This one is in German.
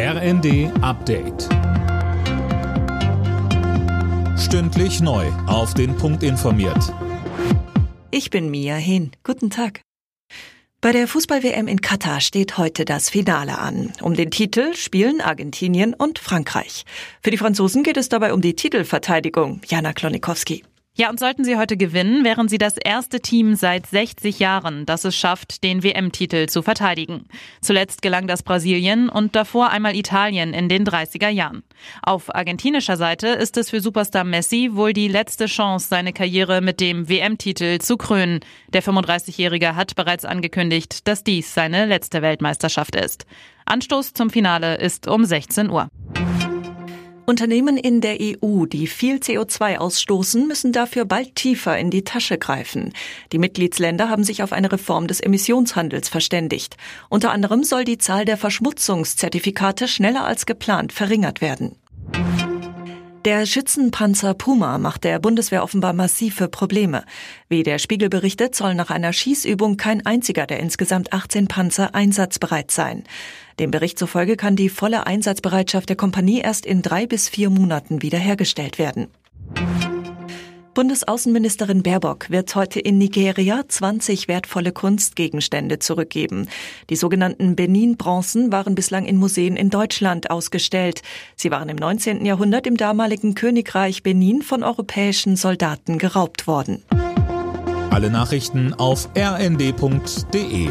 RND Update. Stündlich neu. Auf den Punkt informiert. Ich bin Mia Hin. Guten Tag. Bei der Fußball-WM in Katar steht heute das Finale an. Um den Titel spielen Argentinien und Frankreich. Für die Franzosen geht es dabei um die Titelverteidigung. Jana Klonikowski. Ja, und sollten sie heute gewinnen, wären sie das erste Team seit 60 Jahren, das es schafft, den WM-Titel zu verteidigen. Zuletzt gelang das Brasilien und davor einmal Italien in den 30er Jahren. Auf argentinischer Seite ist es für Superstar Messi wohl die letzte Chance, seine Karriere mit dem WM-Titel zu krönen. Der 35-Jährige hat bereits angekündigt, dass dies seine letzte Weltmeisterschaft ist. Anstoß zum Finale ist um 16 Uhr. Unternehmen in der EU, die viel CO2 ausstoßen, müssen dafür bald tiefer in die Tasche greifen. Die Mitgliedsländer haben sich auf eine Reform des Emissionshandels verständigt. Unter anderem soll die Zahl der Verschmutzungszertifikate schneller als geplant verringert werden. Der Schützenpanzer Puma macht der Bundeswehr offenbar massive Probleme. Wie der Spiegel berichtet, soll nach einer Schießübung kein einziger der insgesamt 18 Panzer einsatzbereit sein. Dem Bericht zufolge kann die volle Einsatzbereitschaft der Kompanie erst in drei bis vier Monaten wiederhergestellt werden. Bundesaußenministerin Baerbock wird heute in Nigeria 20 wertvolle Kunstgegenstände zurückgeben. Die sogenannten Benin-Bronzen waren bislang in Museen in Deutschland ausgestellt. Sie waren im 19. Jahrhundert im damaligen Königreich Benin von europäischen Soldaten geraubt worden. Alle Nachrichten auf rnd.de